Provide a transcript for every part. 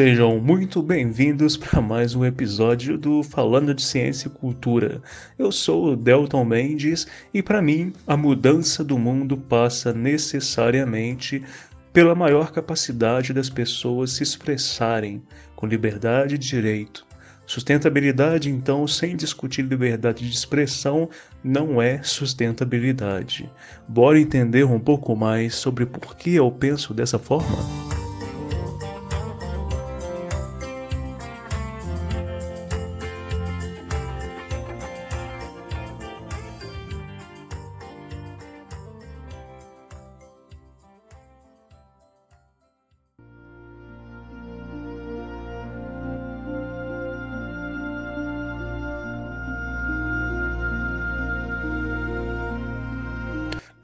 Sejam muito bem-vindos para mais um episódio do Falando de Ciência e Cultura. Eu sou o Delton Mendes e para mim a mudança do mundo passa necessariamente pela maior capacidade das pessoas se expressarem com liberdade e direito. Sustentabilidade, então, sem discutir liberdade de expressão, não é sustentabilidade. Bora entender um pouco mais sobre por que eu penso dessa forma?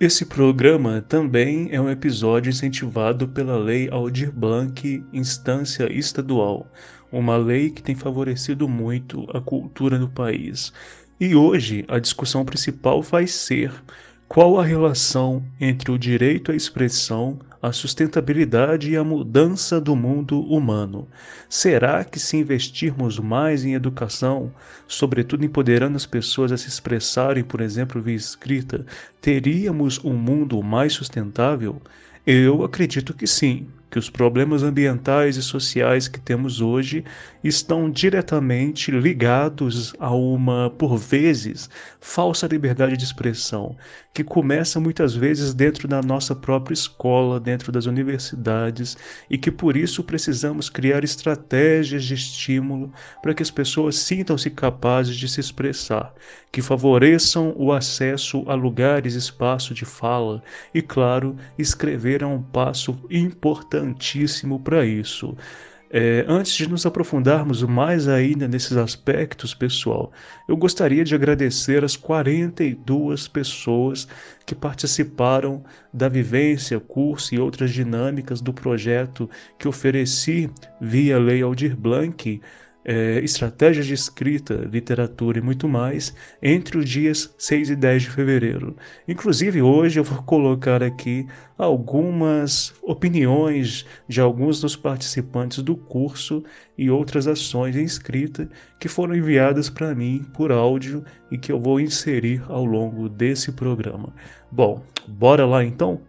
Esse programa também é um episódio incentivado pela Lei Aldir Blanc, instância estadual, uma lei que tem favorecido muito a cultura no país. E hoje a discussão principal vai ser qual a relação entre o direito à expressão, a sustentabilidade e a mudança do mundo humano? Será que, se investirmos mais em educação, sobretudo empoderando as pessoas a se expressarem, por exemplo, via escrita, teríamos um mundo mais sustentável? Eu acredito que sim que os problemas ambientais e sociais que temos hoje estão diretamente ligados a uma, por vezes, falsa liberdade de expressão, que começa muitas vezes dentro da nossa própria escola, dentro das universidades, e que por isso precisamos criar estratégias de estímulo para que as pessoas sintam-se capazes de se expressar, que favoreçam o acesso a lugares, espaço de fala e, claro, escrever é um passo importantíssimo para isso. É, antes de nos aprofundarmos mais ainda nesses aspectos, pessoal, eu gostaria de agradecer as 42 pessoas que participaram da vivência, curso e outras dinâmicas do projeto que ofereci via Lei Aldir Blanc é, estratégias de escrita, literatura e muito mais entre os dias 6 e 10 de fevereiro. Inclusive, hoje eu vou colocar aqui algumas opiniões de alguns dos participantes do curso e outras ações em escrita que foram enviadas para mim por áudio e que eu vou inserir ao longo desse programa. Bom, bora lá então?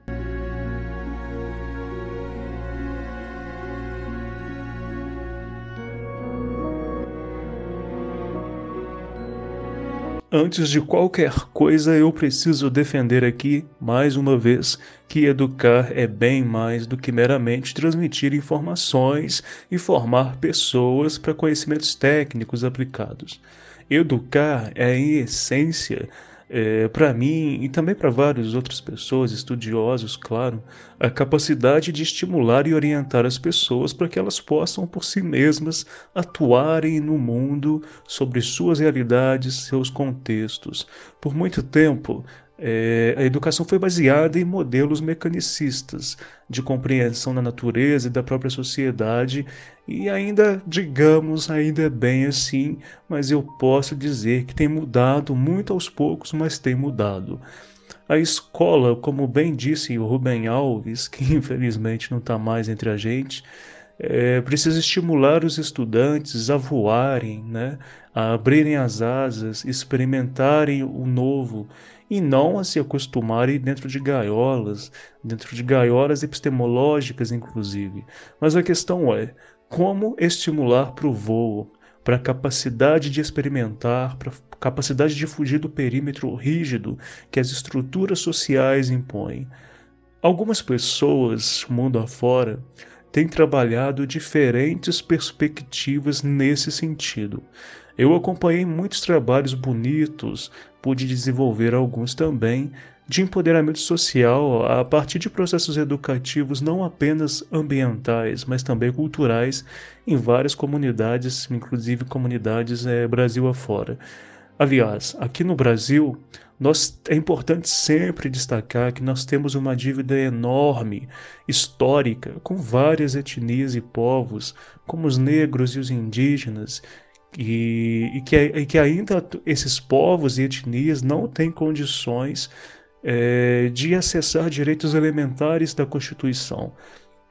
Antes de qualquer coisa, eu preciso defender aqui, mais uma vez, que educar é bem mais do que meramente transmitir informações e formar pessoas para conhecimentos técnicos aplicados. Educar é, em essência, é, para mim e também para várias outras pessoas, estudiosos, claro, a capacidade de estimular e orientar as pessoas para que elas possam por si mesmas atuarem no mundo sobre suas realidades, seus contextos. Por muito tempo, é, a educação foi baseada em modelos mecanicistas de compreensão da natureza e da própria sociedade, e ainda, digamos, ainda é bem assim, mas eu posso dizer que tem mudado muito aos poucos, mas tem mudado. A escola, como bem disse o Rubem Alves, que infelizmente não está mais entre a gente, é, precisa estimular os estudantes a voarem, né, a abrirem as asas, experimentarem o novo e não a se acostumarem dentro de gaiolas, dentro de gaiolas epistemológicas, inclusive. Mas a questão é como estimular para o voo, para a capacidade de experimentar, para a capacidade de fugir do perímetro rígido que as estruturas sociais impõem. Algumas pessoas, mundo afora, têm trabalhado diferentes perspectivas nesse sentido. Eu acompanhei muitos trabalhos bonitos, pude desenvolver alguns também, de empoderamento social a partir de processos educativos não apenas ambientais, mas também culturais em várias comunidades, inclusive comunidades é, Brasil afora. Aliás, aqui no Brasil, nós, é importante sempre destacar que nós temos uma dívida enorme, histórica, com várias etnias e povos, como os negros e os indígenas, e, e, que, e que ainda esses povos e etnias não têm condições é, de acessar direitos elementares da Constituição.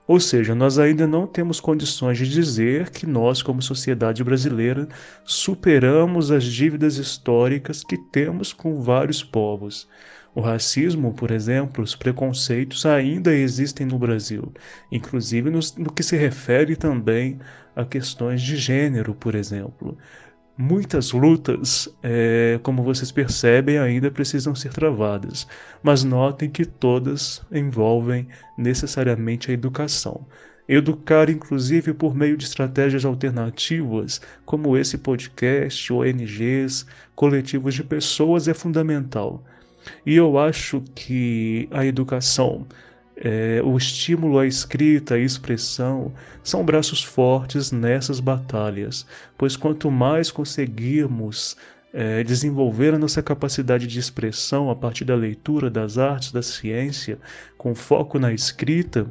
Ou seja, nós ainda não temos condições de dizer que nós, como sociedade brasileira, superamos as dívidas históricas que temos com vários povos. O racismo, por exemplo, os preconceitos ainda existem no Brasil, inclusive no, no que se refere também a questões de gênero, por exemplo. Muitas lutas, é, como vocês percebem, ainda precisam ser travadas, mas notem que todas envolvem necessariamente a educação. Educar, inclusive, por meio de estratégias alternativas, como esse podcast, ONGs, coletivos de pessoas, é fundamental. E eu acho que a educação é, o estímulo à escrita e expressão são braços fortes nessas batalhas, pois quanto mais conseguirmos é, desenvolver a nossa capacidade de expressão a partir da leitura, das artes, da ciência, com foco na escrita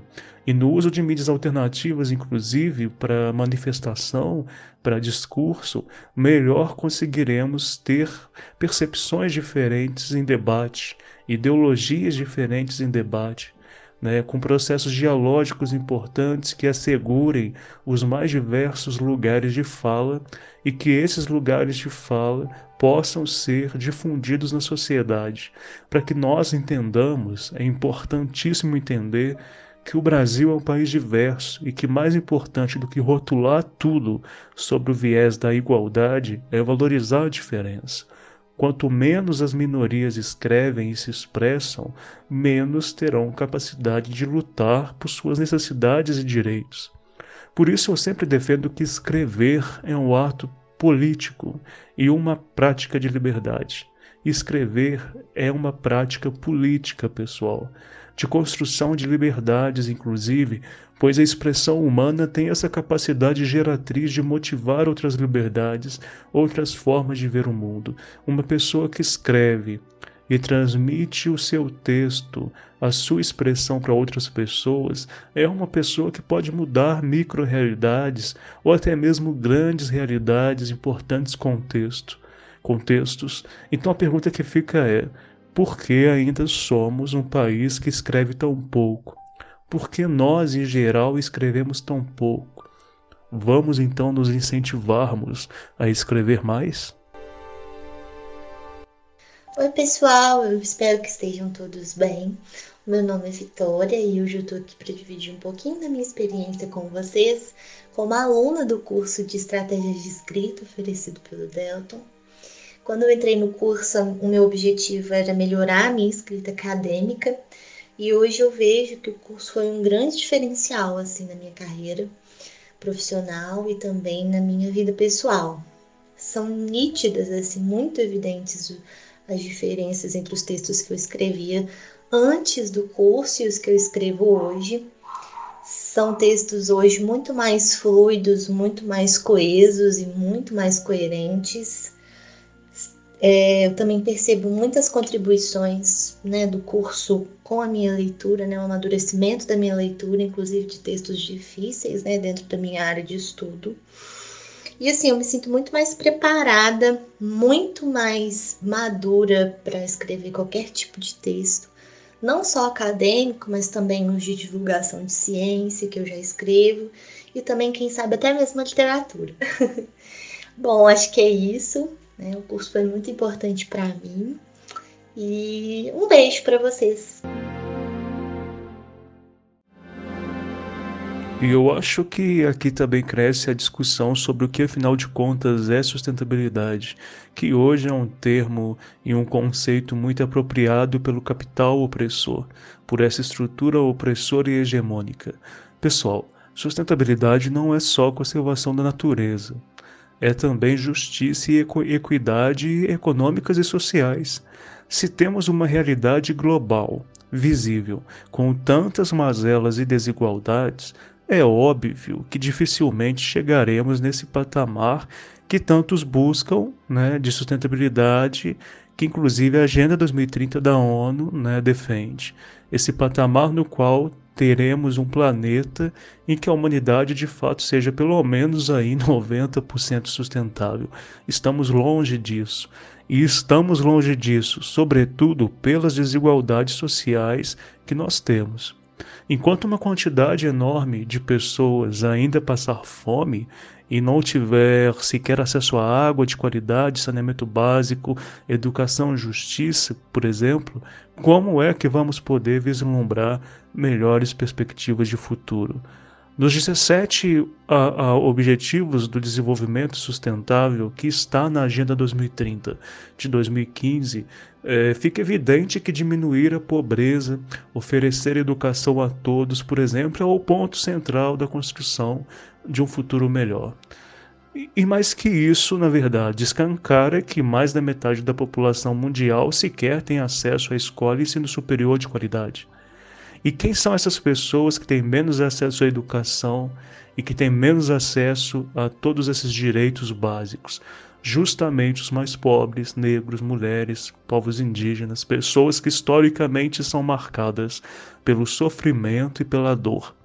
e no uso de mídias alternativas, inclusive para manifestação, para discurso, melhor conseguiremos ter percepções diferentes em debate, ideologias diferentes em debate né, com processos dialógicos importantes que assegurem os mais diversos lugares de fala e que esses lugares de fala possam ser difundidos na sociedade. Para que nós entendamos, é importantíssimo entender que o Brasil é um país diverso e que mais importante do que rotular tudo sobre o viés da igualdade é valorizar a diferença. Quanto menos as minorias escrevem e se expressam, menos terão capacidade de lutar por suas necessidades e direitos. Por isso eu sempre defendo que escrever é um ato político e uma prática de liberdade. Escrever é uma prática política, pessoal, de construção de liberdades, inclusive, pois a expressão humana tem essa capacidade geratriz de motivar outras liberdades, outras formas de ver o mundo. Uma pessoa que escreve e transmite o seu texto, a sua expressão para outras pessoas, é uma pessoa que pode mudar micro-realidades ou até mesmo grandes realidades, importantes contexto, contextos. Então a pergunta que fica é: por que ainda somos um país que escreve tão pouco? Por que nós, em geral, escrevemos tão pouco? Vamos então nos incentivarmos a escrever mais? Oi, pessoal, eu espero que estejam todos bem. Meu nome é Vitória e hoje eu estou aqui para dividir um pouquinho da minha experiência com vocês como aluna do curso de Estratégias de Escrita oferecido pelo Delton. Quando eu entrei no curso, o meu objetivo era melhorar a minha escrita acadêmica e hoje eu vejo que o curso foi um grande diferencial assim na minha carreira profissional e também na minha vida pessoal. São nítidas assim, muito evidentes as diferenças entre os textos que eu escrevia antes do curso e os que eu escrevo hoje. São textos hoje muito mais fluidos, muito mais coesos e muito mais coerentes. É, eu também percebo muitas contribuições né, do curso com a minha leitura, né, o amadurecimento da minha leitura, inclusive de textos difíceis né, dentro da minha área de estudo. E assim, eu me sinto muito mais preparada, muito mais madura para escrever qualquer tipo de texto, não só acadêmico, mas também os de divulgação de ciência que eu já escrevo, e também, quem sabe, até mesmo a literatura. Bom, acho que é isso. Né? O curso foi muito importante para mim. E um beijo para vocês. E eu acho que aqui também cresce a discussão sobre o que afinal de contas é sustentabilidade, que hoje é um termo e um conceito muito apropriado pelo capital opressor, por essa estrutura opressora e hegemônica. Pessoal, sustentabilidade não é só conservação da natureza. É também justiça e equidade econômicas e sociais. Se temos uma realidade global, visível, com tantas mazelas e desigualdades, é óbvio que dificilmente chegaremos nesse patamar que tantos buscam né, de sustentabilidade, que inclusive a Agenda 2030 da ONU né, defende. Esse patamar no qual teremos um planeta em que a humanidade de fato seja pelo menos aí 90% sustentável. Estamos longe disso. E estamos longe disso, sobretudo pelas desigualdades sociais que nós temos. Enquanto uma quantidade enorme de pessoas ainda passar fome e não tiver sequer acesso à água de qualidade, saneamento básico, educação justiça, por exemplo, como é que vamos poder vislumbrar melhores perspectivas de futuro? Nos 17 a, a, Objetivos do Desenvolvimento Sustentável que está na Agenda 2030 de 2015, é, fica evidente que diminuir a pobreza, oferecer educação a todos, por exemplo, é o ponto central da construção de um futuro melhor. E, mais que isso, na verdade, escancara que mais da metade da população mundial sequer tem acesso à escola e ensino superior de qualidade. E quem são essas pessoas que têm menos acesso à educação e que têm menos acesso a todos esses direitos básicos? Justamente os mais pobres, negros, mulheres, povos indígenas, pessoas que historicamente são marcadas pelo sofrimento e pela dor.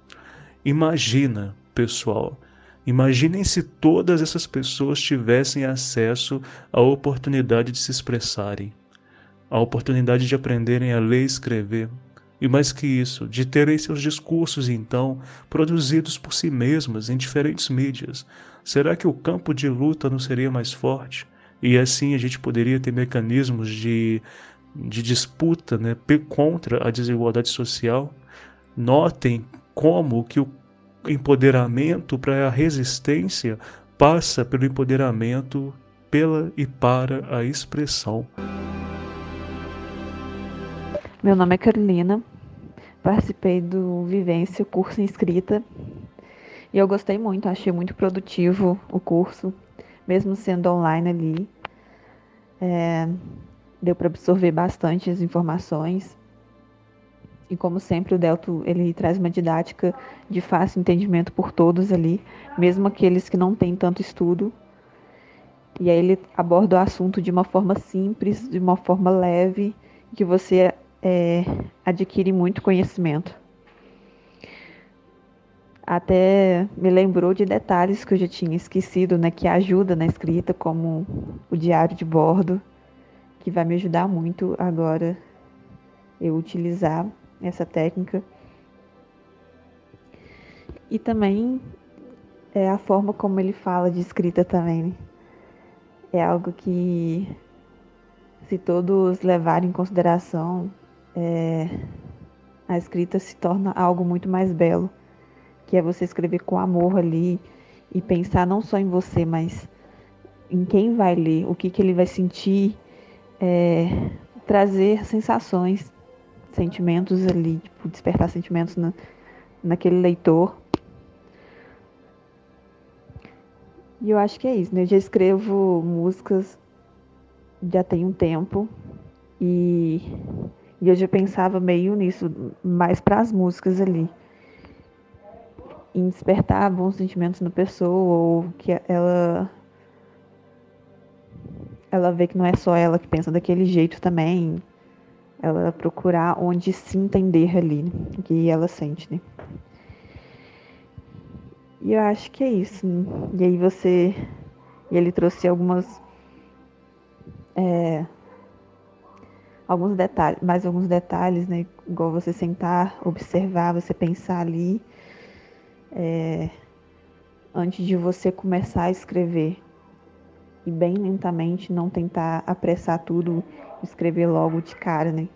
Imagina, pessoal, imaginem se todas essas pessoas tivessem acesso à oportunidade de se expressarem, a oportunidade de aprenderem a ler e escrever, e mais que isso, de terem seus discursos, então, produzidos por si mesmas em diferentes mídias. Será que o campo de luta não seria mais forte? E assim a gente poderia ter mecanismos de, de disputa né, contra a desigualdade social? Notem como que o empoderamento para a resistência passa pelo empoderamento pela e para a expressão. Meu nome é Carolina, participei do Vivência, curso em escrita, e eu gostei muito, achei muito produtivo o curso, mesmo sendo online ali. É, deu para absorver bastante as informações. E como sempre, o Delto ele traz uma didática de fácil entendimento por todos ali, mesmo aqueles que não têm tanto estudo. E aí ele aborda o assunto de uma forma simples, de uma forma leve, que você é, adquire muito conhecimento. Até me lembrou de detalhes que eu já tinha esquecido, né, que ajuda na escrita, como o diário de bordo, que vai me ajudar muito agora eu utilizar essa técnica. E também é a forma como ele fala de escrita também. Né? É algo que, se todos levarem em consideração, é, a escrita se torna algo muito mais belo, que é você escrever com amor ali e pensar não só em você, mas em quem vai ler, o que, que ele vai sentir, é, trazer sensações, sentimentos ali, tipo, despertar sentimentos na, naquele leitor. E eu acho que é isso, né? Eu já escrevo músicas já tem um tempo e e eu já pensava meio nisso, mais para as músicas ali. Em despertar bons sentimentos na pessoa, ou que ela. Ela vê que não é só ela que pensa daquele jeito também. Ela procurar onde se entender ali, né? o que ela sente, né? E eu acho que é isso. Né? E aí você. E ele trouxe algumas. É, alguns detalhes, mais alguns detalhes, né? Igual você sentar, observar, você pensar ali é, antes de você começar a escrever. E bem lentamente, não tentar apressar tudo, escrever logo de cara, né?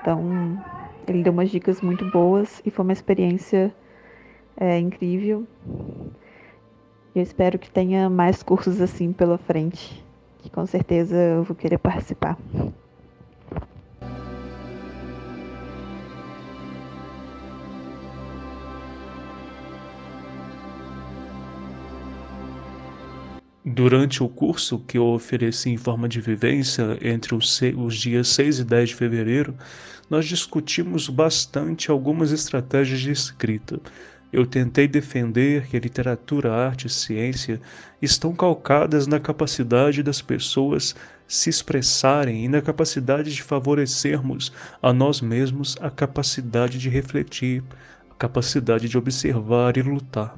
Então, ele deu umas dicas muito boas e foi uma experiência é, incrível. Eu espero que tenha mais cursos assim pela frente, que com certeza eu vou querer participar. Durante o curso que eu ofereci em forma de vivência entre os, os dias 6 e 10 de fevereiro, nós discutimos bastante algumas estratégias de escrita. Eu tentei defender que a literatura, a arte e ciência estão calcadas na capacidade das pessoas se expressarem e na capacidade de favorecermos a nós mesmos a capacidade de refletir, a capacidade de observar e lutar.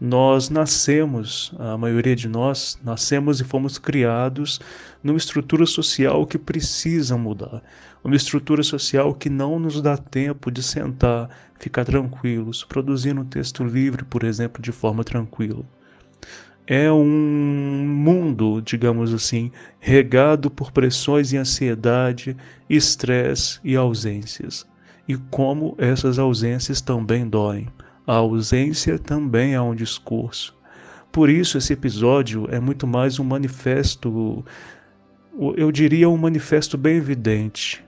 Nós nascemos, a maioria de nós, nascemos e fomos criados numa estrutura social que precisa mudar. Uma estrutura social que não nos dá tempo de sentar, ficar tranquilos, produzindo um texto livre, por exemplo, de forma tranquila. É um mundo, digamos assim, regado por pressões e ansiedade, estresse e ausências. E como essas ausências também doem. A ausência também é um discurso. Por isso, esse episódio é muito mais um manifesto, eu diria um manifesto bem evidente.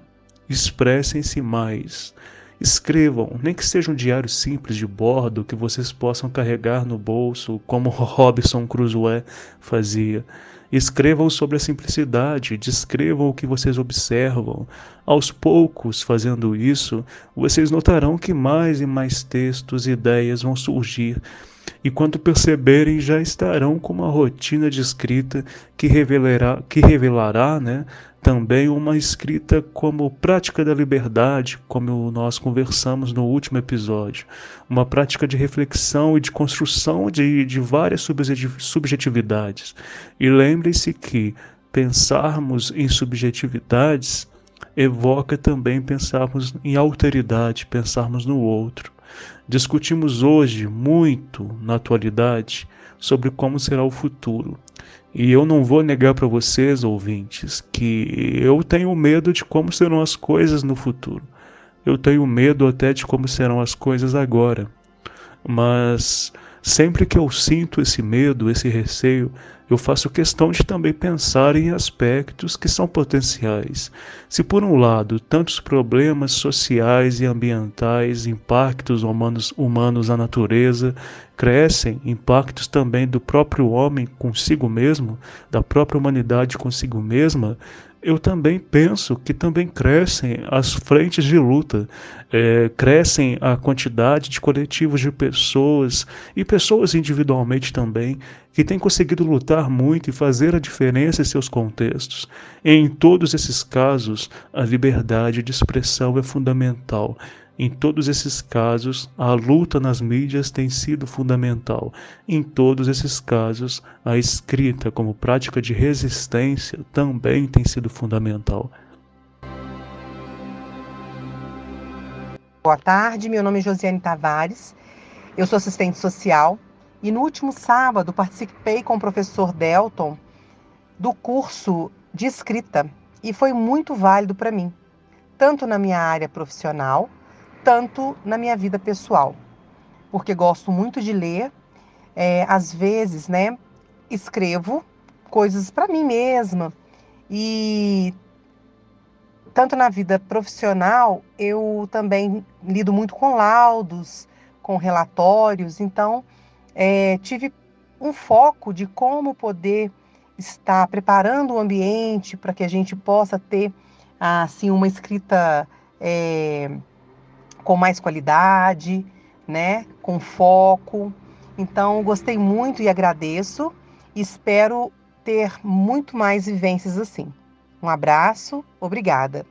Expressem-se mais. Escrevam, nem que seja um diário simples de bordo que vocês possam carregar no bolso, como Robinson Crusoe fazia. Escrevam sobre a simplicidade, descrevam o que vocês observam. Aos poucos, fazendo isso, vocês notarão que mais e mais textos e ideias vão surgir, e quando perceberem, já estarão com uma rotina de escrita que revelará, que revelará né, também uma escrita como prática da liberdade, como nós conversamos no último episódio, uma prática de reflexão e de construção de, de várias subjetividades. E lembre-se que pensarmos em subjetividades evoca também pensarmos em alteridade, pensarmos no outro. Discutimos hoje muito, na atualidade, sobre como será o futuro. E eu não vou negar para vocês, ouvintes, que eu tenho medo de como serão as coisas no futuro. Eu tenho medo até de como serão as coisas agora. Mas sempre que eu sinto esse medo, esse receio, eu faço questão de também pensar em aspectos que são potenciais. Se, por um lado, tantos problemas sociais e ambientais, impactos humanos, humanos à natureza, crescem, impactos também do próprio homem consigo mesmo, da própria humanidade consigo mesma, eu também penso que também crescem as frentes de luta, é, crescem a quantidade de coletivos de pessoas e pessoas individualmente também que têm conseguido lutar muito e fazer a diferença em seus contextos. Em todos esses casos, a liberdade de expressão é fundamental em todos esses casos, a luta nas mídias tem sido fundamental. Em todos esses casos, a escrita como prática de resistência também tem sido fundamental. Boa tarde, meu nome é Josiane Tavares, eu sou assistente social e no último sábado participei com o professor Delton do curso de escrita e foi muito válido para mim, tanto na minha área profissional tanto na minha vida pessoal, porque gosto muito de ler. É, às vezes, né, escrevo coisas para mim mesma e tanto na vida profissional eu também lido muito com laudos, com relatórios, então é, tive um foco de como poder estar preparando o ambiente para que a gente possa ter assim uma escrita é, com mais qualidade, né? Com foco. Então, gostei muito e agradeço. Espero ter muito mais vivências assim. Um abraço, obrigada.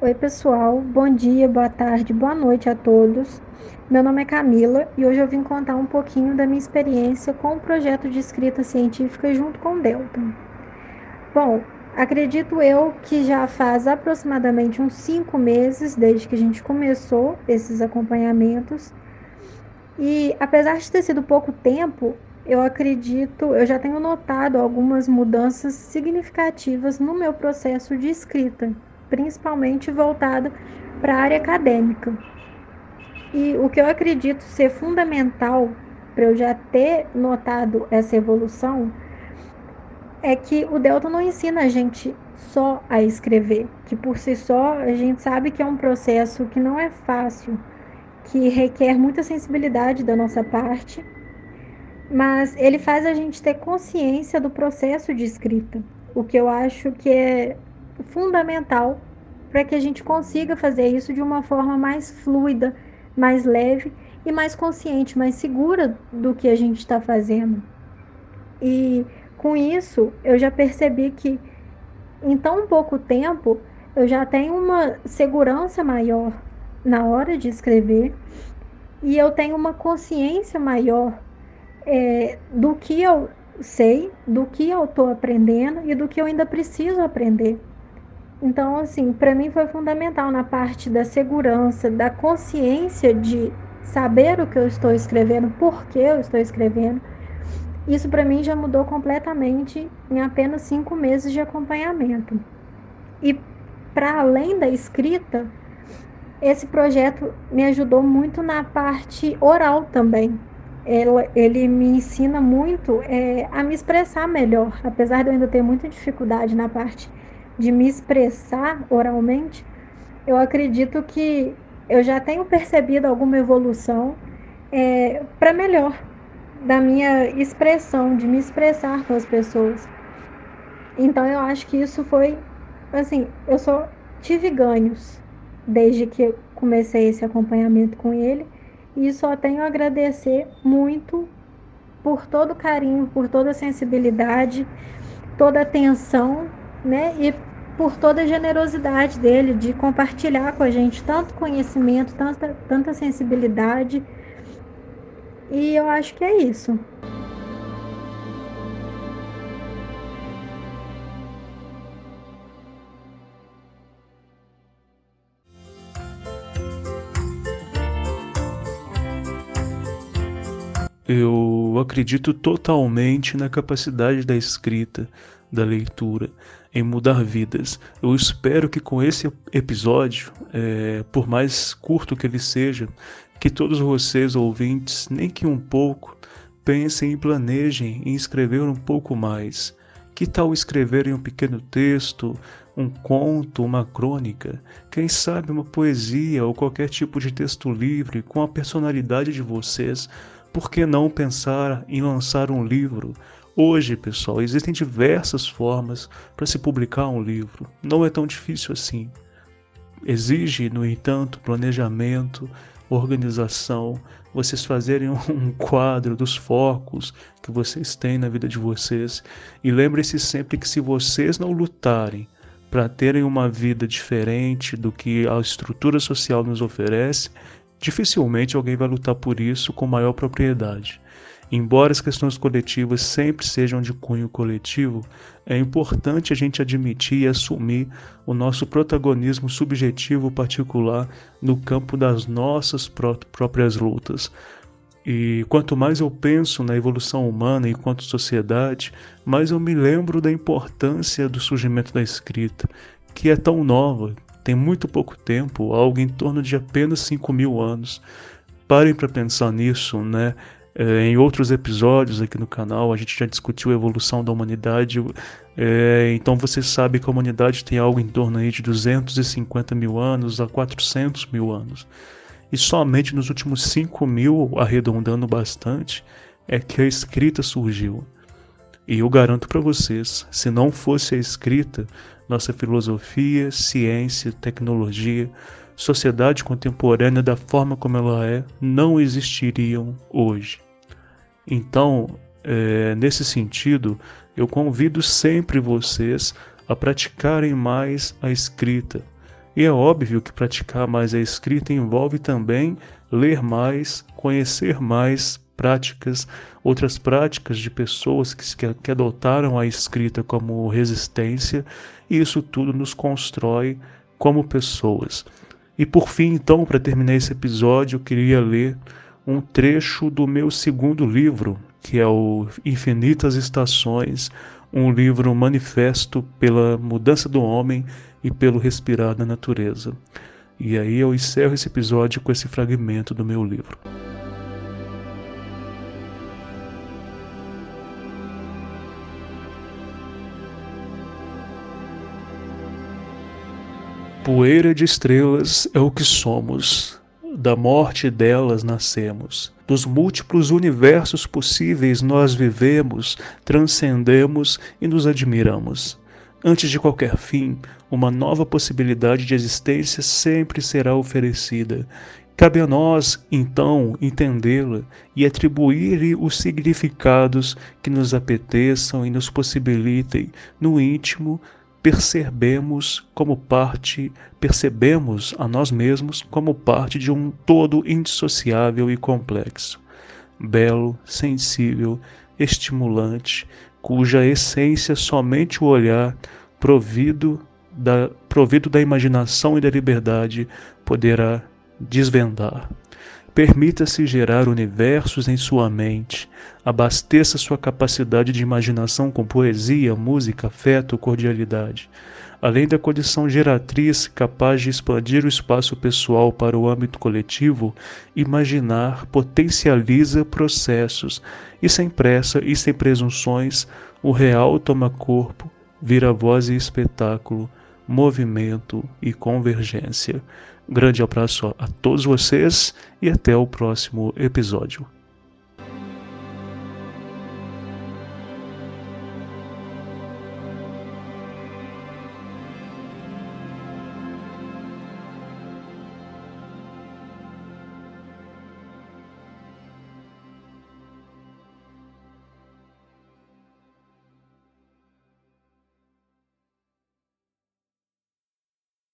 Oi, pessoal. Bom dia, boa tarde, boa noite a todos. Meu nome é Camila e hoje eu vim contar um pouquinho da minha experiência com o projeto de escrita científica junto com o Delton. Bom, Acredito eu que já faz aproximadamente uns cinco meses desde que a gente começou esses acompanhamentos. E apesar de ter sido pouco tempo, eu acredito, eu já tenho notado algumas mudanças significativas no meu processo de escrita, principalmente voltado para a área acadêmica. E o que eu acredito ser fundamental para eu já ter notado essa evolução é que o Delta não ensina a gente só a escrever, que por si só a gente sabe que é um processo que não é fácil, que requer muita sensibilidade da nossa parte mas ele faz a gente ter consciência do processo de escrita, o que eu acho que é fundamental para que a gente consiga fazer isso de uma forma mais fluida, mais leve e mais consciente, mais segura do que a gente está fazendo. E com isso, eu já percebi que em tão pouco tempo eu já tenho uma segurança maior na hora de escrever e eu tenho uma consciência maior é, do que eu sei, do que eu estou aprendendo e do que eu ainda preciso aprender. Então, assim, para mim foi fundamental na parte da segurança, da consciência de saber o que eu estou escrevendo, por que eu estou escrevendo. Isso para mim já mudou completamente em apenas cinco meses de acompanhamento. E para além da escrita, esse projeto me ajudou muito na parte oral também. Ele, me ensina muito é, a me expressar melhor, apesar de eu ainda ter muita dificuldade na parte de me expressar oralmente. Eu acredito que eu já tenho percebido alguma evolução é, para melhor da minha expressão, de me expressar com as pessoas. Então eu acho que isso foi assim, eu só tive ganhos desde que comecei esse acompanhamento com ele e só tenho a agradecer muito por todo o carinho, por toda a sensibilidade, toda a atenção, né? E por toda a generosidade dele de compartilhar com a gente tanto conhecimento, tanta, tanta sensibilidade. E eu acho que é isso. Eu acredito totalmente na capacidade da escrita, da leitura, em mudar vidas. Eu espero que com esse episódio, é, por mais curto que ele seja, que todos vocês ouvintes, nem que um pouco, pensem e planejem em escrever um pouco mais. Que tal escreverem um pequeno texto, um conto, uma crônica, quem sabe uma poesia ou qualquer tipo de texto livre com a personalidade de vocês? por que não pensar em lançar um livro? Hoje, pessoal, existem diversas formas para se publicar um livro. Não é tão difícil assim. Exige, no entanto, planejamento, organização, vocês fazerem um quadro dos focos que vocês têm na vida de vocês. E lembre-se sempre que se vocês não lutarem para terem uma vida diferente do que a estrutura social nos oferece, Dificilmente alguém vai lutar por isso com maior propriedade. Embora as questões coletivas sempre sejam de cunho coletivo, é importante a gente admitir e assumir o nosso protagonismo subjetivo particular no campo das nossas pró próprias lutas. E quanto mais eu penso na evolução humana enquanto sociedade, mais eu me lembro da importância do surgimento da escrita, que é tão nova, tem muito pouco tempo, algo em torno de apenas 5 mil anos. Parem para pensar nisso, né? É, em outros episódios aqui no canal, a gente já discutiu a evolução da humanidade. É, então você sabe que a humanidade tem algo em torno aí de 250 mil anos a 400 mil anos. E somente nos últimos 5 mil, arredondando bastante, é que a escrita surgiu. E eu garanto para vocês, se não fosse a escrita, nossa filosofia, ciência, tecnologia, sociedade contemporânea da forma como ela é, não existiriam hoje. Então, é, nesse sentido, eu convido sempre vocês a praticarem mais a escrita. E é óbvio que praticar mais a escrita envolve também ler mais, conhecer mais práticas, outras práticas de pessoas que, que adotaram a escrita como resistência e isso tudo nos constrói como pessoas. E por fim, então, para terminar esse episódio, eu queria ler um trecho do meu segundo livro, que é o Infinitas Estações, um livro manifesto pela mudança do homem e pelo respirar da natureza. E aí eu encerro esse episódio com esse fragmento do meu livro. Poeira de estrelas é o que somos. da morte delas nascemos. Dos múltiplos universos possíveis nós vivemos, transcendemos e nos admiramos. Antes de qualquer fim, uma nova possibilidade de existência sempre será oferecida. Cabe a nós, então, entendê-la e atribuir-lhe os significados que nos apeteçam e nos possibilitem, no íntimo, percebemos como parte, percebemos a nós mesmos como parte de um todo indissociável e complexo, belo, sensível, estimulante, cuja essência somente o olhar, provido da, provido da imaginação e da liberdade, poderá desvendar. Permita-se gerar universos em sua mente, abasteça sua capacidade de imaginação com poesia, música, afeto, cordialidade. Além da condição geratriz capaz de expandir o espaço pessoal para o âmbito coletivo, imaginar potencializa processos, e sem pressa e sem presunções, o real toma corpo, vira voz e espetáculo, movimento e convergência. Grande abraço a todos vocês e até o próximo episódio.